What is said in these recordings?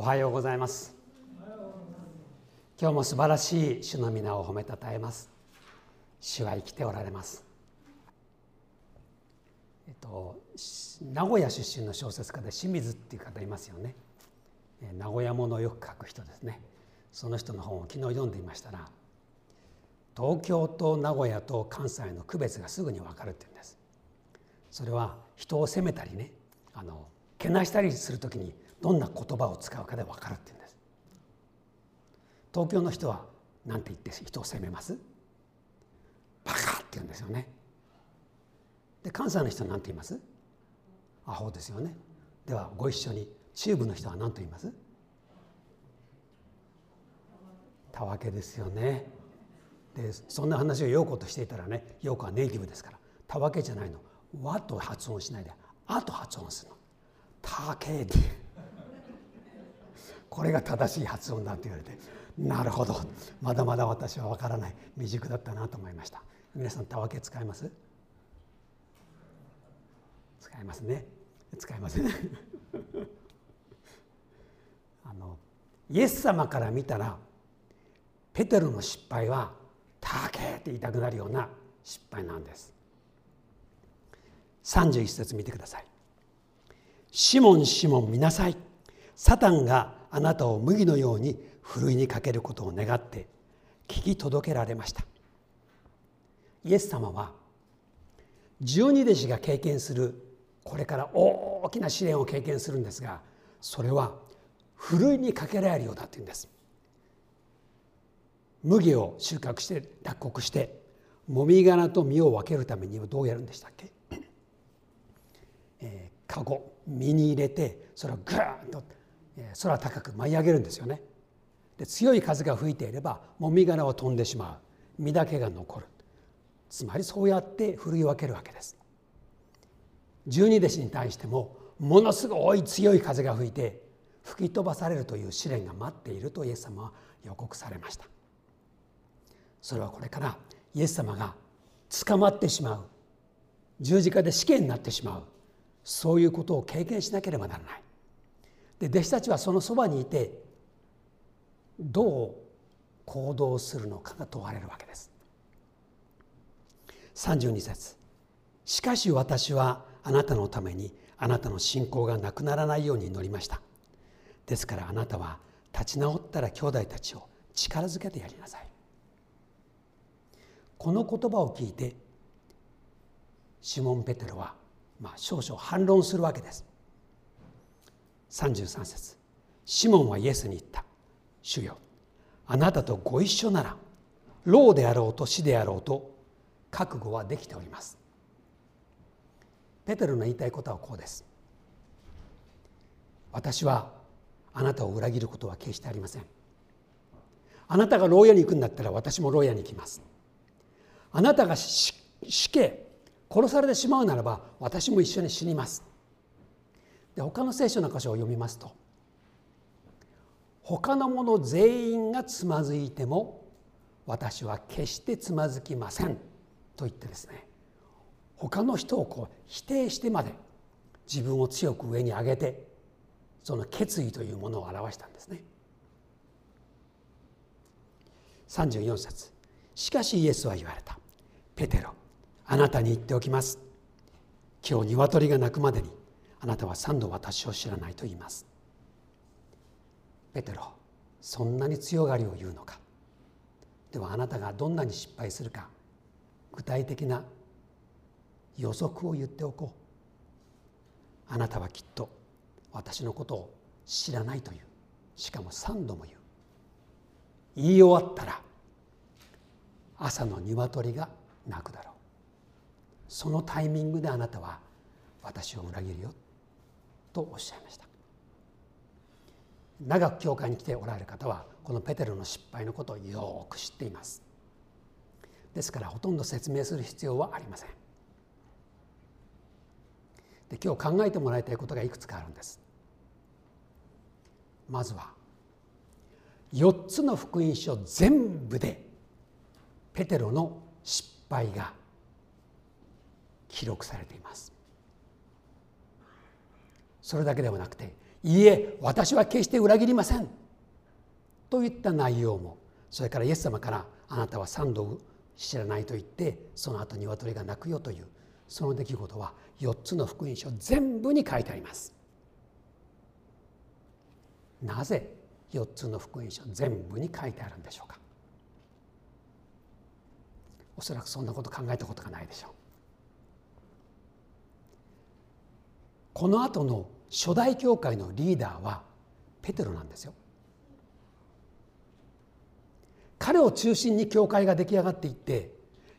おはようございます。今日も素晴らしい主の皆を褒めたたえます。主は生きておられます。えっと名古屋出身の小説家で清水っていう方いますよね。名古屋ものをよく書く人ですね。その人の本を昨日読んでいましたら東京と名古屋と関西の区別がすぐに分かるっていうんです。それは人を責めたりねあのけなしたりする時にどんな言葉を使うかで分かるっていうんです。東京の人は何て言って人を責めます？バカって言うんですよね。で関西の人は何て言います？アホですよね。ではご一緒に中部の人は何と言います？たわけですよね。でそんな話を陽子としていたらね陽子はネイティブですからたわけじゃないの「わ」と発音しないで「あ」と発音するの「たけで」これが正しい発音だって言われてなるほど。まだまだ私は分からない。未熟だったなと思いました。皆さんたわけ使います？使いますね。使いません あのイエス様から見たらペテロの失敗は「たけ」って言いたくなるような失敗なんです。31節見てください「シモンシモン見なさい」サタンがあなたを麦のようにふるいにかけることを願って聞き届けられました。イエス様は十二弟子が経験するこれから大きな試練を経験するんですがそれはふるいにかけられるようだというんです。麦を収穫して脱穀してもみ殻と実を分けるためにはどうやるんでしたっけ、えー、カゴ身に入れてそれをグーンと空高く舞い上げるんですよね。で強い風が吹いていればもみ殻は飛んでしまう。実だけが残る。つまりそうやって振り分けるわけです。十二弟子に対してもものすごい強い風が吹いて吹き飛ばされるという試練が待っているとイエス様は予告されました。それはこれからイエス様が捕まってしまう。十字架で死刑になってしまう。そういうことを経験しなければならない。で弟子たちはそのそばにいてどう行動するのかが問われるわけです。32節。しかし私はあなたのためにあなたの信仰がなくならないように祈りました。ですからあなたは立ち直ったら兄弟たちを力づけてやりなさい。この言葉を聞いてシモン・ペテロは、まあ、少々反論するわけです。33節。シモンはイエスに言った「主よあなたとご一緒なら老であろうと死であろうと覚悟はできております」ペテロの言いたいことはこうです。私はあなたを裏切ることは決してありません。あなたが牢屋に行くんだったら私も牢屋に行きます。あなたが死刑殺されてしまうならば私も一緒に死にます。で他の聖書の箇所を読みますと他の者全員がつまずいても私は決してつまずきませんと言ってですね他の人をこう否定してまで自分を強く上に上げてその決意というものを表したんですね。34節しかしイエスは言われた「ペテロあなたに言っておきます今日鶏が鳴くまでにあなたは三度私を知らないと言います。ペテロそんなに強がりを言うのか。ではあなたがどんなに失敗するか具体的な予測を言っておこう。あなたはきっと私のことを知らないという。しかも三度も言う。言い終わったら朝の鶏が鳴くだろう。そのタイミングであなたは私を裏切るよ。とおっしゃいました。長く教会に来ておられる方はこのペテロの失敗のことをよく知っています。ですからほとんど説明する必要はありません。で今日考えてもらいたいことがいくつかあるんです。まずは4つの福音書全部でペテロの失敗が記録されています。それだけではなくていいえ私は決して裏切りません。といった内容もそれからイエス様からあなたは三度知らないと言ってその後鶏が鳴くよというその出来事は4つの福音書全部に書いてあります。なぜ4つの福音書全部に書いてあるんでしょうか。おそらくそんなこと考えたことがないでしょう。この後の初代教会のリーダーはペテロなんですよ。彼を中心に教会が出来上がっていって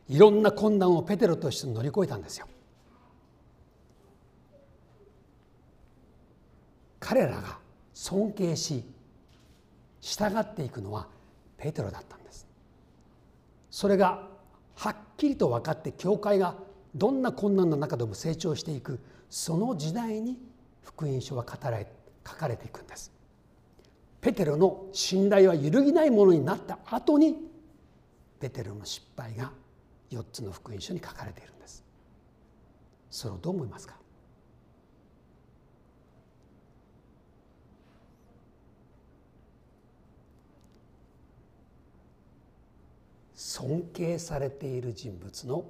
いろんな困難をペテロとして乗り越えたんですよ。彼らが尊敬し従っていくのはペテロだったんです。それがはっきりと分かって教会がどんな困難の中でも成長していくその時代に福音書は語られ書かれていくんです。ペテロの信頼は揺るぎないものになった後にペテロの失敗が4つの福音書に書かれているんです。それをどう思いますか？尊敬されている人物の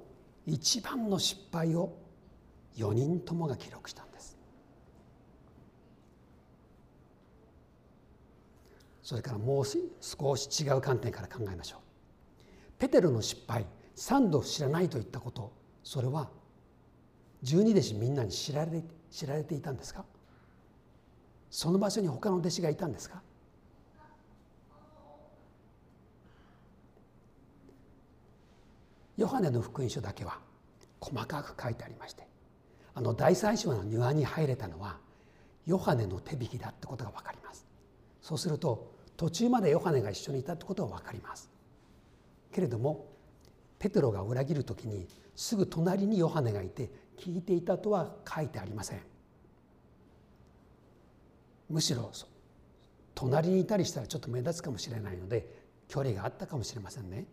一番の失敗を4人ともが記録したんですそれからもう少し違う観点から考えましょう。ペテロの失敗三度知らないといったことそれは十二弟子みんなに知られ知られていたんですか？その場所に他の弟子がいたんですか？ヨハネの福音書だけは細かく書いてありましてあの第三章の庭に入れたのはヨハネの手引きだってことが分かります。そうすると途中までヨハネが一緒にいたってことは分かります。けれどもペテロが裏切る時にすぐ隣にヨハネがいて聞いていたとは書いてありません。むしろ隣にいたりしたらちょっと目立つかもしれないので距離があったかもしれませんね。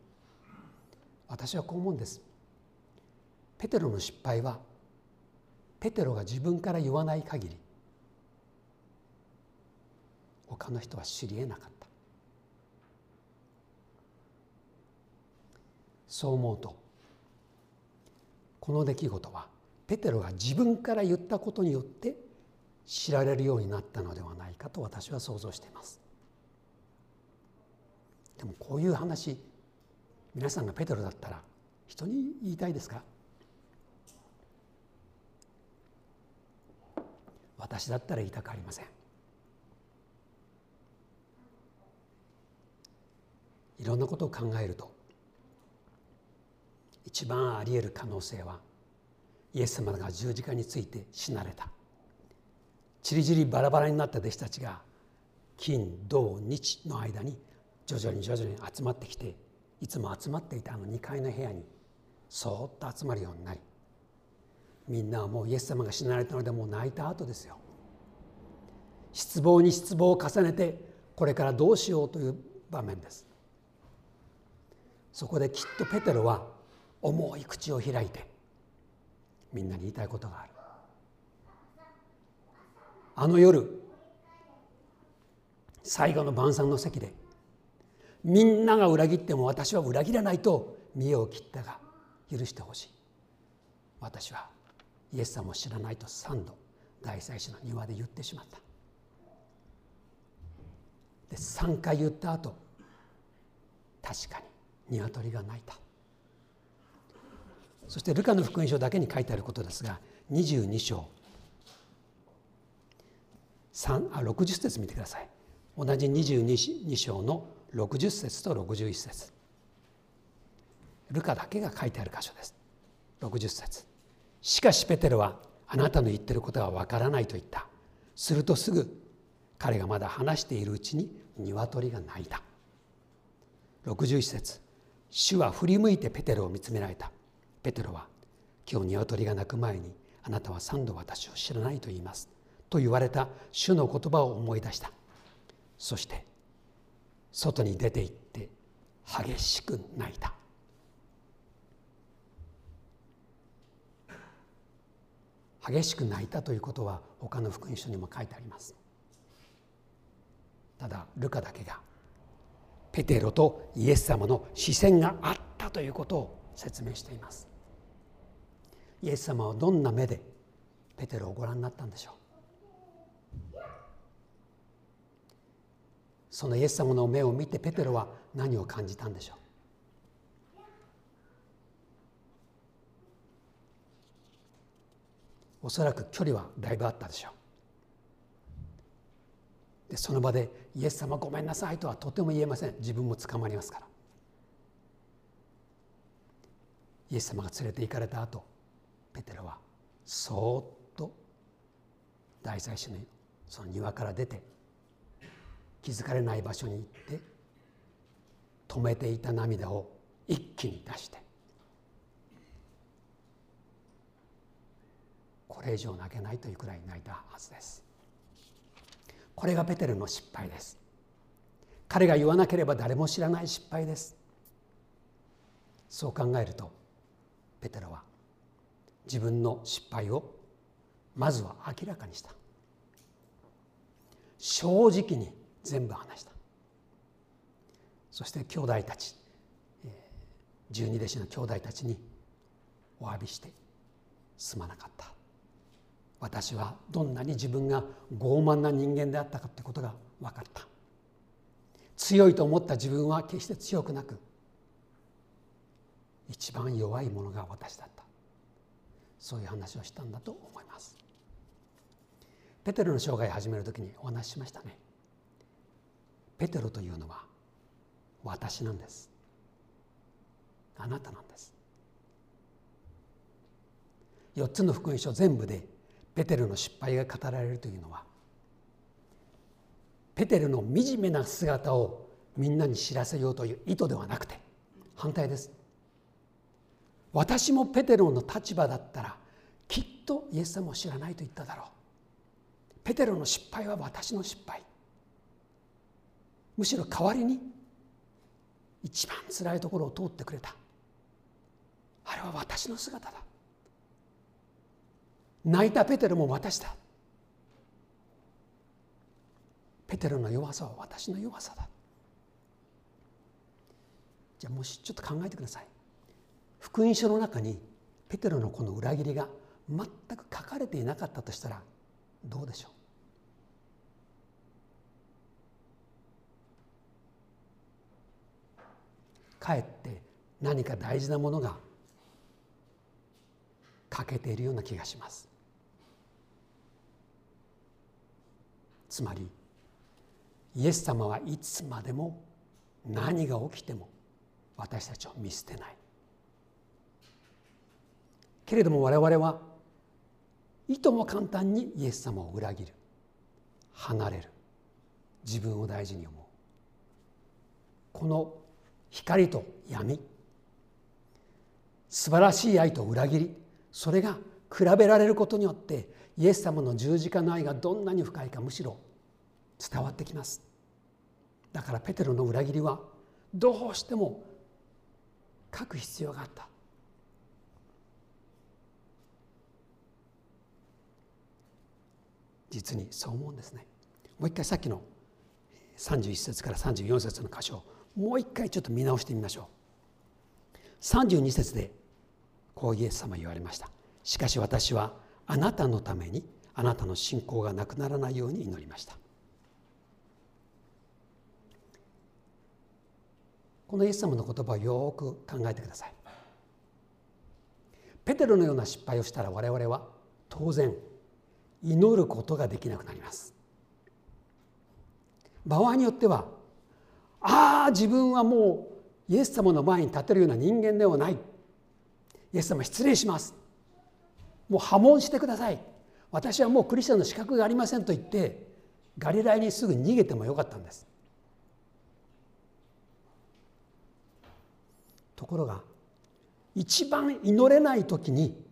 私はこう思うんです。ペテロの失敗はペテロが自分から言わない限り他の人は知り得なかった。そう思うと。この出来事はペテロが自分から言ったことによって知られるようになったのではないかと私は想像しています。でもこういう話皆さんがペテロだったら人に言いたいですか？私だったら言いたくありません。いろんなことを考えると一番あり得る可能性はイエス様が十字架について死なれた。ちりぢりバラバラになった弟子たちが金土日の間に徐々に徐々に集まってきていつも集まっていたあの2階の部屋にそーっと集まるようになりみんなはもうイエス様が死なれたのでもう泣いた後ですよ。失望に失望を重ねてこれからどうしようという場面です。そこできっとペテロは重い口を開いてみんなに言いたいことがある。あの夜最後の晩餐の席でみんなが裏切っても私は裏切らないと見栄を切ったが許してほしい。私はイエス様を知らないと3度大祭司の庭で言ってしまった。で3回言った後確かに鶏が鳴いた。そしてルカの福音書だけに書いてあることですが22章。3あ60節見てください。同じ22章の60節と61節。ルカだけが書いてある箇所です。60節。しかしペテロはあなたの言ってることはわからないと言った。するとすぐ彼がまだ話しているうちに鶏が鳴いた。61節。主は振り向いてペテロを見つめられた。ペテロは今日鶏が鳴く前にあなたは三度私を知らないと言いますと言われた主の言葉を思い出した。そして外に出て行って激しく泣いた。激しく泣いたということは他の福音書にも書いてあります。ただルカだけがペテロとイエス様の視線があったということを説明しています。イエス様はどんな目でペテロをご覧になったんでしょう？そのイエス様の目を見てペテロは何を感じたんでしょう？おそらく距離はだいぶあったでしょう。でその場で「イエス様ごめんなさい」とはとても言えません。自分も捕まりますから。イエス様が連れて行かれた後ペテロはそーっと大祭司のその庭から出て気づかれない場所に行って止めていた涙を一気に出してこれ以上泣けないというくらい泣いたはずです。これがペテルの失敗です。彼が言わなければ誰も知らない失敗です。そう考えるとペテロは自分の失敗をまずは明らかにした。正直に全部話した。そして兄弟たち十二弟子の兄弟たちにお詫びしてすまなかった。私はどんなに自分が傲慢な人間であったかということが分かった。強いと思った自分は決して強くなく一番弱いものが私だった。そういう話をしたんだと思います。ペテロの生涯を始める時にお話ししましたね。ペテロというのは私なんです。あなたなんです。4つの福音書全部でペテルの失敗が語られるというのはペテルの惨めな姿をみんなに知らせようという意図ではなくて反対です。私もペテロの立場だったらきっとイエス様を知らないと言っただろう。ペテロの失敗は私の失敗。むしろ代わりに一番辛いところを通ってくれた。あれは私の姿だ。泣いたペテロも私だ。ペテロの弱さは私の弱さだ。じゃあもしちょっと考えてください。福音書の中にペテロのこの裏切りが全く書かれていなかったとしたらどうでしょう？かえって何か大事なものが欠けているような気がします。つまりイエス様はいつまでも何が起きても私たちを見捨てない。けれども我々はいとも簡単にイエス様を裏切る。離れる。自分を大事に思う。この光と闇。素晴らしい愛と裏切り。それが比べられることによってイエス様の十字架の愛がどんなに深いかむしろ伝わってきます。だからペテロの裏切りはどうしても書く必要があった。実にそう思うんですね。もう一回さっきの31節から34節の箇所もう一回ちょっと見直してみましょう。32節でこうイエス様言われました。しかし私はあなたのためにあなたの信仰がなくならないように祈りました。このイエス様の言葉をよく考えてください。ペテロのような失敗をしたら我々は当然祈ることができなくなります。場合によってはああ自分はもうイエス様の前に立てるような人間ではないイエス様失礼しますもう破門してください私はもうクリスチャンの資格がありませんと言ってガリラにすぐ逃げてもよかったんですところが一番祈れない時に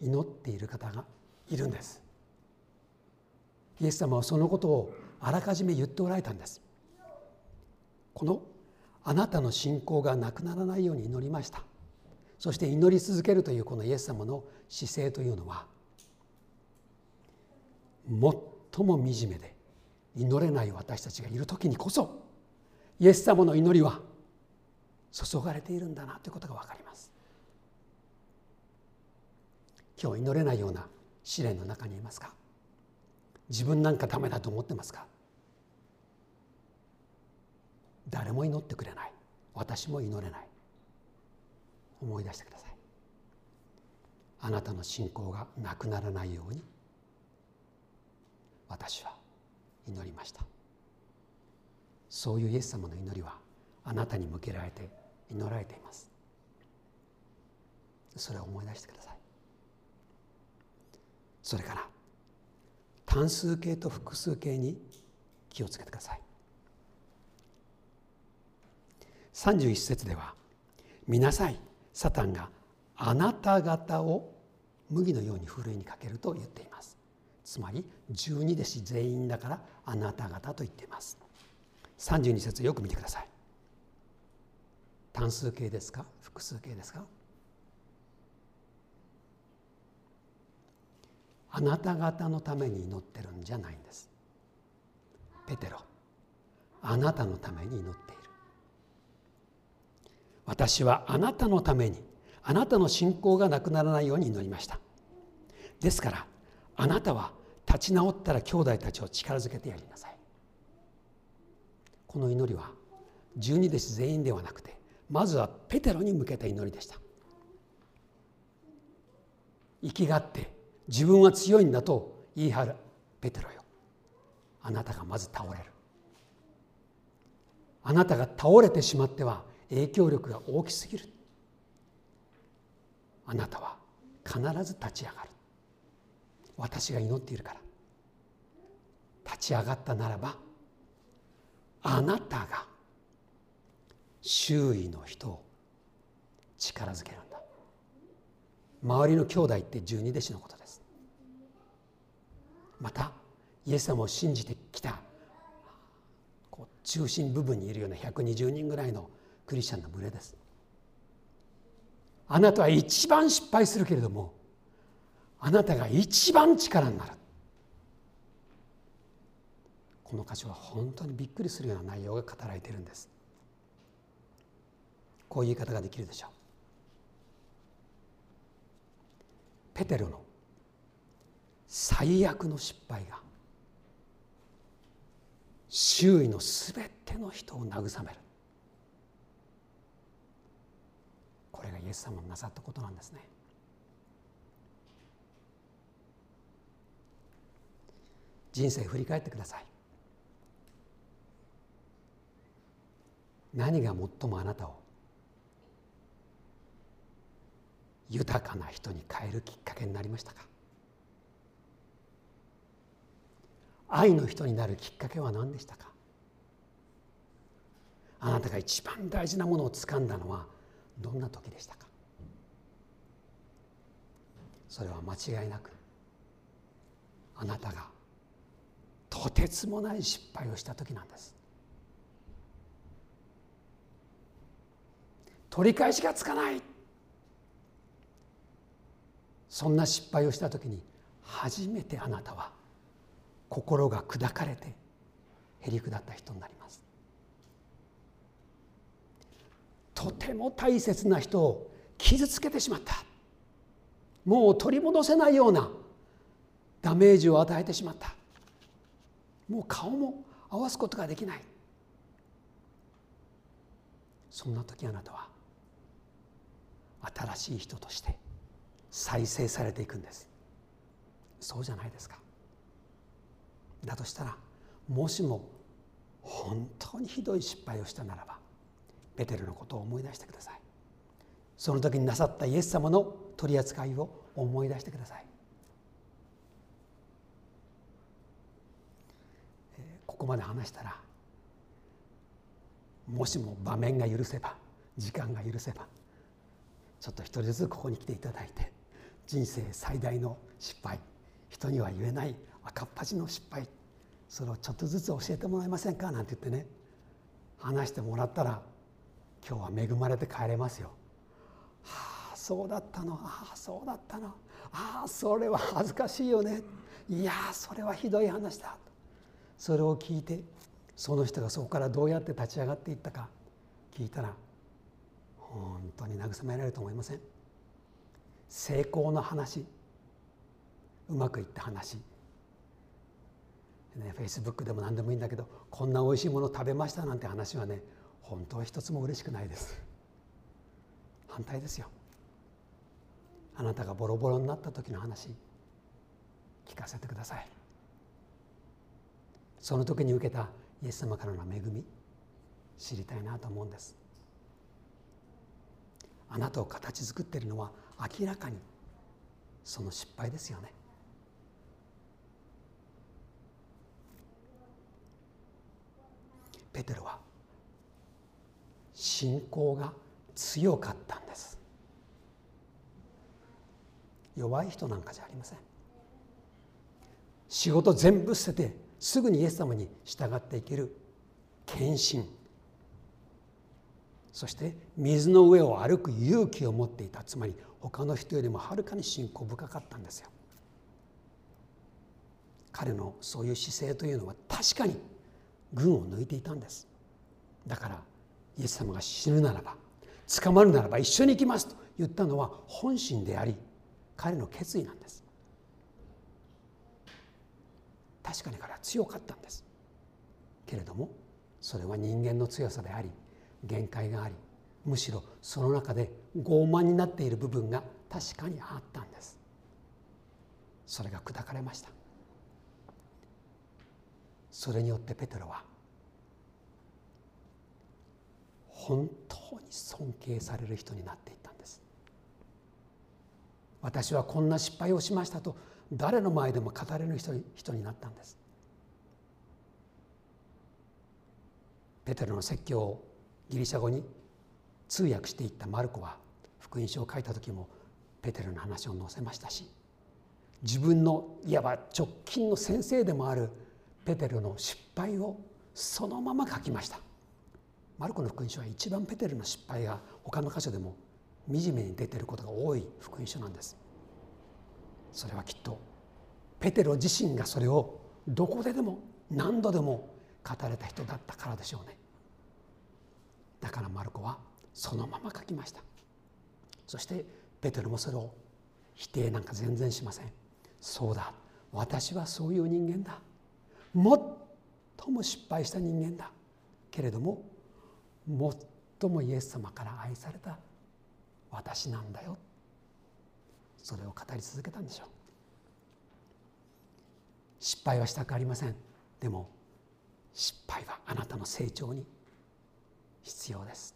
祈っている方がいるんです。イエス様はそのことをあらかじめ言っておられたんです。このあなたの信仰がなくならないように祈りました。そして祈り続けるというこのイエス様の姿勢というのは最も惨めで祈れない私たちがいる時にこそイエス様の祈りは注がれているんだなということが分かります。今日祈れないような試練の中にいますか？自分なんかダメだと思ってますか？誰も祈ってくれない。私も祈れない。思い出してください。あなたの信仰がなくならないように私は祈りました。そういうイエス様の祈りはあなたに向けられて祈られています。それを思い出してください。それから単数形と複数形に気をつけてください。31節では「見なさいサタンがあなた方を麦のようにふるいにかける」と言っています。つまり十二弟子全員だからあなた方と言っています。32節よく見てください。単数形ですか？複数形ですか？あなた方のために祈ってるんじゃないんです。ペテロあなたのために祈っている。私はあなたのためにあなたの信仰がなくならないように祈りました。ですからあなたは立ち直ったら兄弟たちを力づけてやりなさい。この祈りは十二弟子全員ではなくてまずはペテロに向けた祈りでした。生きがって自分は強いんだと言い張るペテロよ。あなたがまず倒れる。あなたが倒れてしまっては影響力が大きすぎる。あなたは必ず立ち上がる。私が祈っているから。立ち上がったならばあなたが周囲の人を力づけるんだ。周りの兄弟って十二弟子のことですまたイエス様を信じてきたこう中心部分にいるような120人ぐらいのクリスチャンの群れです。あなたは一番失敗するけれどもあなたが一番力になる。この箇所は本当にびっくりするような内容が語られているんです。こういう言い方ができるでしょう。ペテロの最悪の失敗が周囲のすべての人を慰める。これがイエス様のなさったことなんですね。人生振り返ってください。何が最もあなたを豊かな人に変えるきっかけになりましたか？愛の人になるきっかけは何でしたか？あなたが一番大事なものを掴んだのはどんな時でしたか？それは間違いなくあなたがとてつもない失敗をした時なんです。取り返しがつかない。そんな失敗をした時に初めてあなたは心が砕かれてへり下った人になります。とても大切な人を傷つけてしまった。もう取り戻せないような。ダメージを与えてしまった。もう顔も合わすことができない。そんな時あなたは新しい人として再生されていくんです。そうじゃないですか。だとしたらもしも本当にひどい失敗をしたならばベテルのことを思い出してください。その時になさったイエス様の取り扱いを思い出してください。ここまで話したらもしも場面が許せば時間が許せばちょっと一人ずつここに来ていただいて人生最大の失敗人には言えない赤っ端の失敗それをちょっとずつ教えてもらえませんか？なんて言ってね。話してもらったら今日は恵まれて帰れますよ。はあそうだったの。ああそうだったの。ああそれは恥ずかしいよね。いやそれはひどい話だ。それを聞いてその人がそこからどうやって立ち上がっていったか聞いたら本当に慰められると思いません？成功の話うまくいった話ねフェイスブックでも何でもいいんだけどこんなおいしいもの食べましたなんて話はね本当は一つも嬉しくないです。反対ですよ。あなたがボロボロになった時の話聞かせてください。その時に受けたイエス様からの恵み知りたいなと思うんです。あなたを形作っているのは明らかにその失敗ですよね。ペテロは信仰が強かったんです。弱い人なんかじゃありません。仕事全部捨ててすぐにイエス様に従っていける献身。そして水の上を歩く勇気を持っていた。つまり他の人よりもはるかに信仰深かったんですよ。彼のそういう姿勢というのは確かに群を抜いていたんです。だからイエス様が死ぬならば捕まるならば一緒に行きますと言ったのは本心であり彼の決意なんです。確かに彼は強かったんです。けれどもそれは人間の強さであり限界がありむしろその中で傲慢になっている部分が確かにあったんです。それが砕かれました。それによってペテロは本当に尊敬される人になっていったんです。私はこんな失敗をしましたと誰の前でも語れる人になったんです。ペテロの説教をギリシャ語に通訳していったマルコは福音書を書いた時もペテロの話を載せましたし自分のいわば直近の先生でもあるペテロの失敗をそのまま書きました。マルコの福音書は一番ペテロの失敗が他の箇所でも惨めに出てることが多い福音書なんです。それはきっとペテロ自身がそれをどこででも何度でも語れた人だったからでしょうね。だからマルコはそのまま書きました。そしてペテロもそれを否定なんか全然しません。そうだ私はそういう人間だ。最も失敗した人間だけれども最もイエス様から愛された私なんだよ。それを語り続けたんでしょう。失敗はしたくありません。でも失敗はあなたの成長に必要です。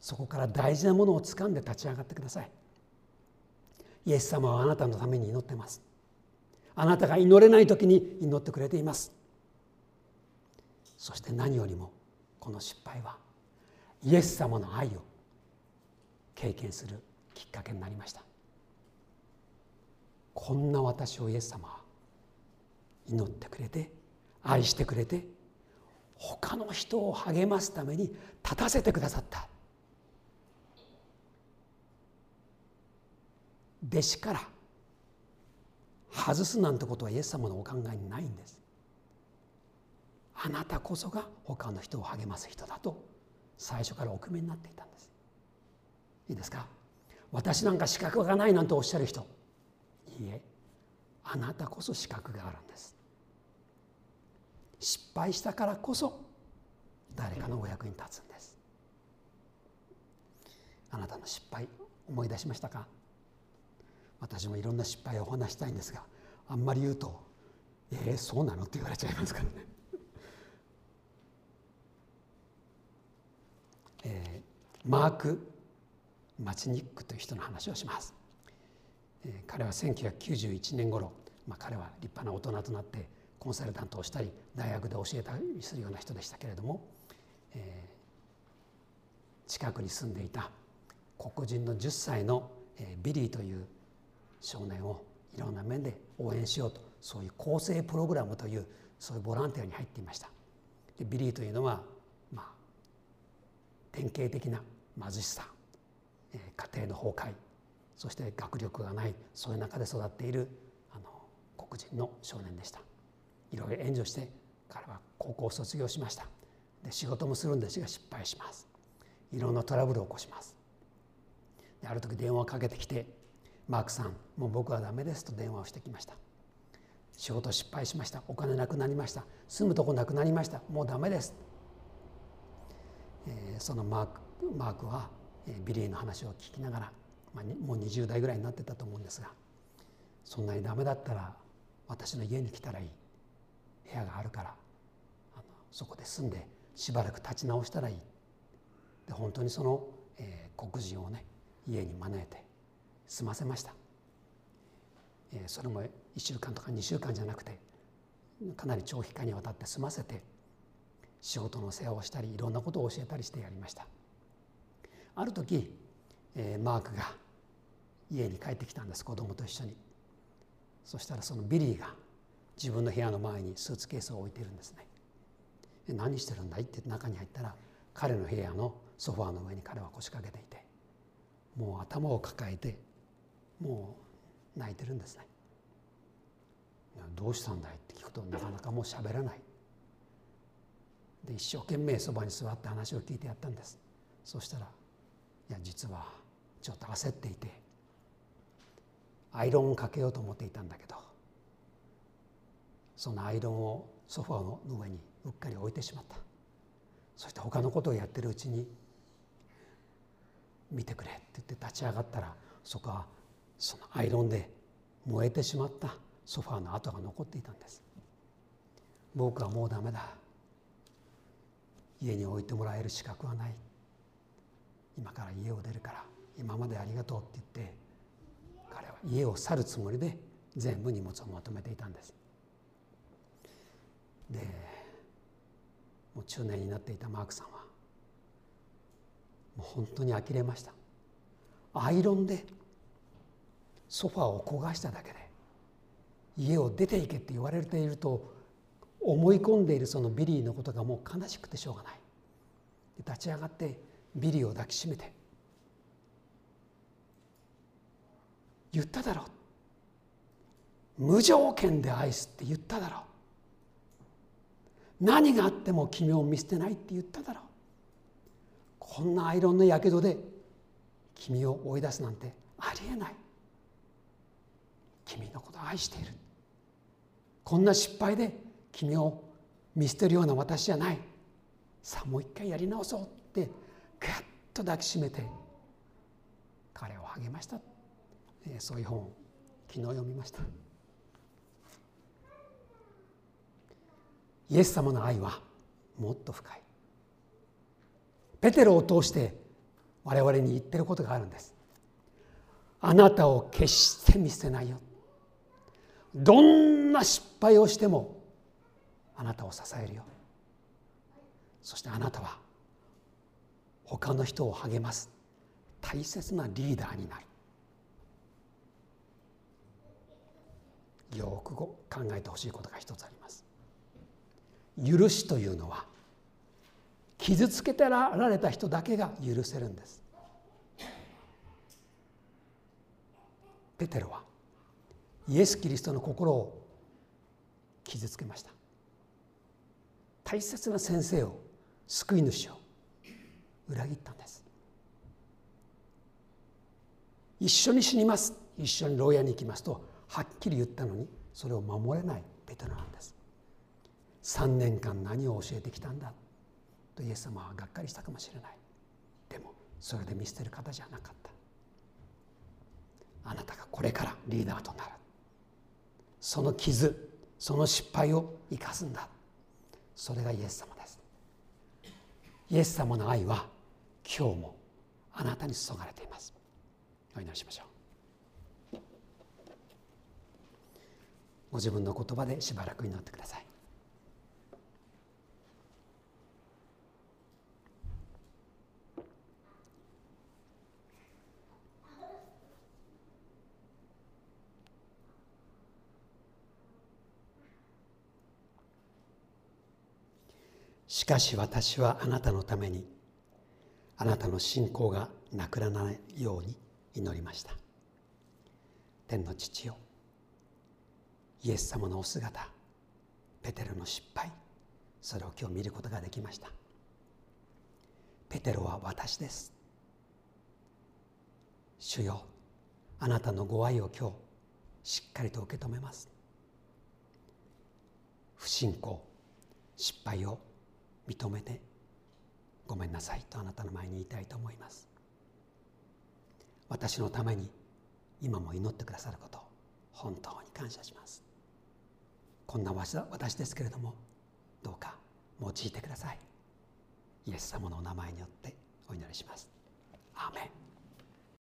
そこから大事なものを掴んで立ち上がってください。イエス様はあなたのために祈ってます。あなたが祈れない時に祈ってくれています。そして何よりもこの失敗はイエス様の愛を経験するきっかけになりました。こんな私をイエス様は祈ってくれて愛してくれて他の人を励ますために立たせてくださった。弟子から外すなんてことはイエス様のお考えにないんです。あなたこそが他の人を励ます人だと最初からお決めになっていたんです。いいですか？私なんか資格がないなんておっしゃる人。いいえ。あなたこそ資格があるんです。失敗したからこそ誰かのお役に立つんです。あなたの失敗思い出しましたか？私もいろんな失敗をお話したいんですがあんまり言うと「えー、そうなの?」って言われちゃいますからね。えー、マーク・マチニックという人の話をします。えー、彼は1991年頃、まあ、彼は立派な大人となってコンサルタントをしたり大学で教えたりするような人でしたけれども、えー、近くに住んでいた黒人の10歳の、えー、ビリーという少年をいろんな面で応援しようとそういう更生プログラムというそういうボランティアに入っていました。でビリーというのは、まあ、典型的な貧しさ、えー、家庭の崩壊そして学力がないそういう中で育っているあの黒人の少年でした。いろいろ援助して彼は高校を卒業しました。で仕事もするんですが失敗します。いろんなトラブルを起こします。である時電話をかけてきて「マークさんもう僕はダメです」と電話をしてきました。仕事失敗しました。お金なくなりました。住むとこなくなりました。もうダメです、えー、そのマークマークは、えー、ビリーの話を聞きながら、まあ、もう20代ぐらいになってたと思うんですがそんなにダメだったら私の家に来たらいい。部屋があるからあのそこで住んでしばらく立ち直したらいい。で本当にその、えー、黒人をね家に招いて済ませました、え、それも1週間とか2週間じゃなくてかなり長期間にわたって済ませて仕事の世話をしたりいろんなことを教えたりしてやりました。ある時、え、マークが家に帰ってきたんです。子供と一緒に。そしたらそのビリーが自分の部屋の前にスーツケースを置いてるんですね。何してるんだい？って中に入ったら彼の部屋のソファーの上に彼は腰掛けていてもう頭を抱えてもう泣いてるんですね。どうしたんだいって聞くとなかなかもう喋らない。で一生懸命そばに座って話を聞いてやったんです。そしたらいや実はちょっと焦っていてアイロンをかけようと思っていたんだけどそのアイロンをソファーの上にうっかり置いてしまった。そして他のことをやってるうちに見てくれって言って立ち上がったらそこはそのアイロンで燃えてしまったソファーの跡が残っていたんです。僕はもうダメだ。家に置いてもらえる資格はない。今から家を出るから今までありがとうって言って彼は家を去るつもりで全部荷物をまとめていたんです。でもう中年になっていたマークさんはもう本当に呆れました。アイロンでソファーを焦がしただけで家を出ていけって言われていると思い込んでいるそのビリーのことがもう悲しくてしょうがない。立ち上がってビリーを抱きしめて言っただろう。無条件で愛すって言っただろう。何があっても君を見捨てないって言っただろう。こんなアイロンのやけどで君を追い出すなんてありえない。君のことを愛している。こんな失敗で君を見捨てるような私じゃない。さあもう一回やり直そうってぐっと抱きしめて彼を励ました、えそういう本を昨日読みました。イエス様の愛はもっと深い。ペテロを通して我々に言ってることがあるんです。あなたを決して見捨てないよ。どんな失敗をしてもあなたを支えるよ。そしてあなたは他の人を励ます大切なリーダーになる。よく考えてほしいことが一つあります。許しというのは傷つけてられた人だけが許せるんです。ペテロはイエス・キリストの心を傷つけました。大切な先生を救い主を裏切ったんです。一緒に死にます。一緒に牢屋に行きますとはっきり言ったのにそれを守れないペテロなんです。3年間何を教えてきたんだ？とイエス様はがっかりしたかもしれない。でもそれで見捨てる方じゃなかった。あなたがこれからリーダーとなる。その傷その失敗を生かすんだ。それがイエス様です。イエス様の愛は今日もあなたに注がれています。お祈りしましょう。ご自分の言葉でしばらく祈ってください。しかし私はあなたのためにあなたの信仰がなくならないように祈りました。天の父よイエス様のお姿ペテロの失敗それを今日見ることができました。ペテロは私です。主よあなたのご愛を今日しっかりと受け止めます。不信仰失敗を認めてごめんなさいとあなたの前に言いたいと思います。私のために今も祈ってくださること本当に感謝します。こんな私ですけれどもどうか用いてください。イエス様のお名前によってお祈りします。アーメン。